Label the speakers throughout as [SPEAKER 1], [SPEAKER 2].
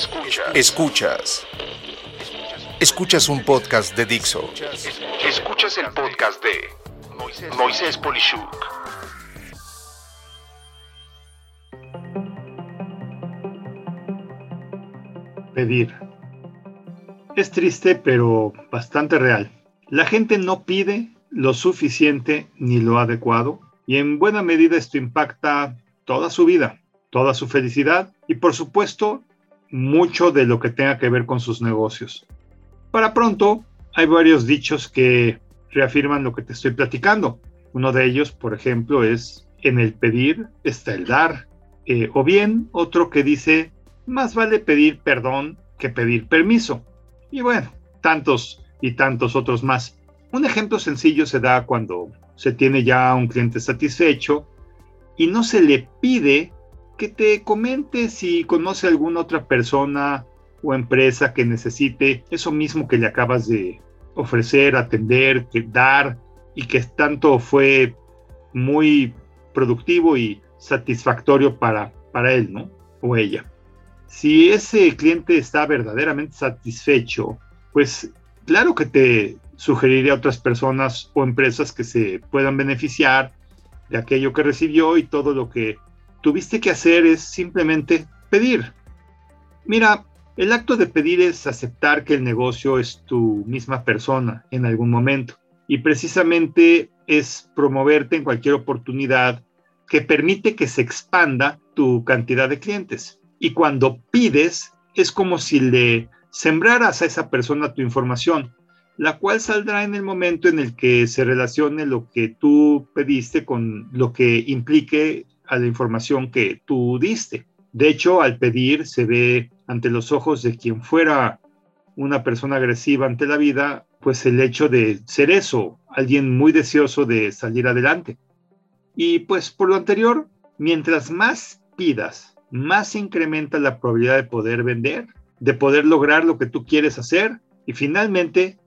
[SPEAKER 1] Escuchas. Escuchas. Escuchas un podcast de Dixo. Escuchas el podcast de Moisés Polishuk.
[SPEAKER 2] Pedir. Es triste, pero bastante real. La gente no pide lo suficiente ni lo adecuado y en buena medida esto impacta toda su vida, toda su felicidad y por supuesto mucho de lo que tenga que ver con sus negocios. Para pronto, hay varios dichos que reafirman lo que te estoy platicando. Uno de ellos, por ejemplo, es en el pedir está el dar. Eh, o bien otro que dice, más vale pedir perdón que pedir permiso. Y bueno, tantos y tantos otros más. Un ejemplo sencillo se da cuando se tiene ya un cliente satisfecho y no se le pide que te comente si conoce alguna otra persona o empresa que necesite eso mismo que le acabas de ofrecer, atender, que dar y que tanto fue muy productivo y satisfactorio para, para él, ¿no? O ella. Si ese cliente está verdaderamente satisfecho, pues claro que te sugeriría a otras personas o empresas que se puedan beneficiar de aquello que recibió y todo lo que tuviste que hacer es simplemente pedir. Mira, el acto de pedir es aceptar que el negocio es tu misma persona en algún momento y precisamente es promoverte en cualquier oportunidad que permite que se expanda tu cantidad de clientes. Y cuando pides, es como si le sembraras a esa persona tu información, la cual saldrá en el momento en el que se relacione lo que tú pediste con lo que implique a la información que tú diste. De hecho, al pedir se ve ante los ojos de quien fuera una persona agresiva ante la vida, pues el hecho de ser eso, alguien muy deseoso de salir adelante. Y pues por lo anterior, mientras más pidas, más incrementa la probabilidad de poder vender, de poder lograr lo que tú quieres hacer y finalmente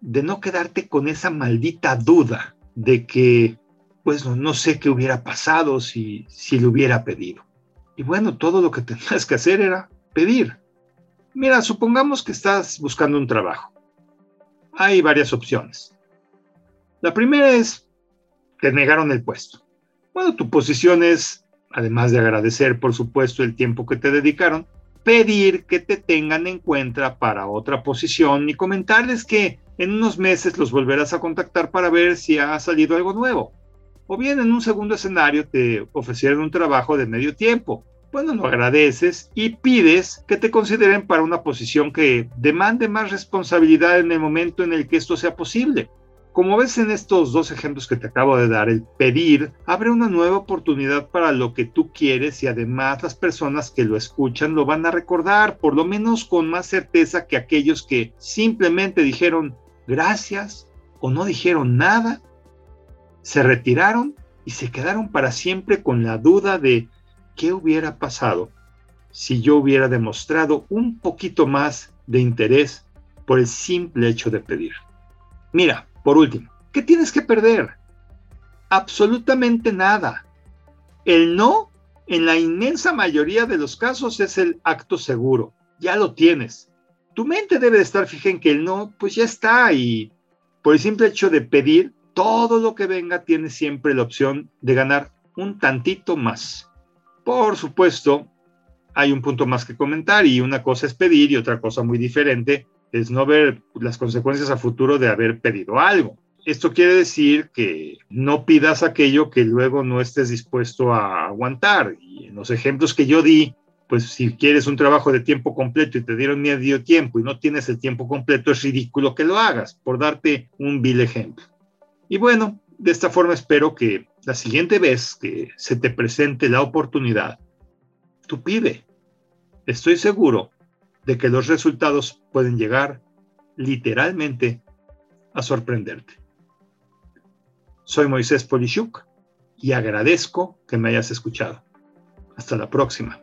[SPEAKER 2] de no quedarte con esa maldita duda de que, pues no, sé qué hubiera pasado si, si le hubiera pedido. Y bueno, todo lo que tenías que hacer era pedir. Mira, supongamos que estás buscando un trabajo. Hay varias opciones. La primera es, te negaron el puesto. Bueno, tu posición es, además de agradecer, por supuesto, el tiempo que te dedicaron, pedir que te tengan en cuenta para otra posición y comentarles que en unos meses los volverás a contactar para ver si ha salido algo nuevo. O bien en un segundo escenario te ofrecieron un trabajo de medio tiempo. Bueno, lo agradeces y pides que te consideren para una posición que demande más responsabilidad en el momento en el que esto sea posible. Como ves en estos dos ejemplos que te acabo de dar, el pedir abre una nueva oportunidad para lo que tú quieres y además las personas que lo escuchan lo van a recordar, por lo menos con más certeza que aquellos que simplemente dijeron gracias o no dijeron nada se retiraron y se quedaron para siempre con la duda de qué hubiera pasado si yo hubiera demostrado un poquito más de interés por el simple hecho de pedir. Mira, por último, ¿qué tienes que perder? Absolutamente nada. El no, en la inmensa mayoría de los casos, es el acto seguro. Ya lo tienes. Tu mente debe de estar fija en que el no, pues ya está y por el simple hecho de pedir, todo lo que venga tiene siempre la opción de ganar un tantito más. Por supuesto, hay un punto más que comentar y una cosa es pedir y otra cosa muy diferente es no ver las consecuencias a futuro de haber pedido algo. Esto quiere decir que no pidas aquello que luego no estés dispuesto a aguantar. Y en los ejemplos que yo di, pues si quieres un trabajo de tiempo completo y te dieron medio tiempo y no tienes el tiempo completo, es ridículo que lo hagas, por darte un vil ejemplo. Y bueno, de esta forma espero que la siguiente vez que se te presente la oportunidad, tú pide. Estoy seguro de que los resultados pueden llegar literalmente a sorprenderte. Soy Moisés Polishuk y agradezco que me hayas escuchado. Hasta la próxima.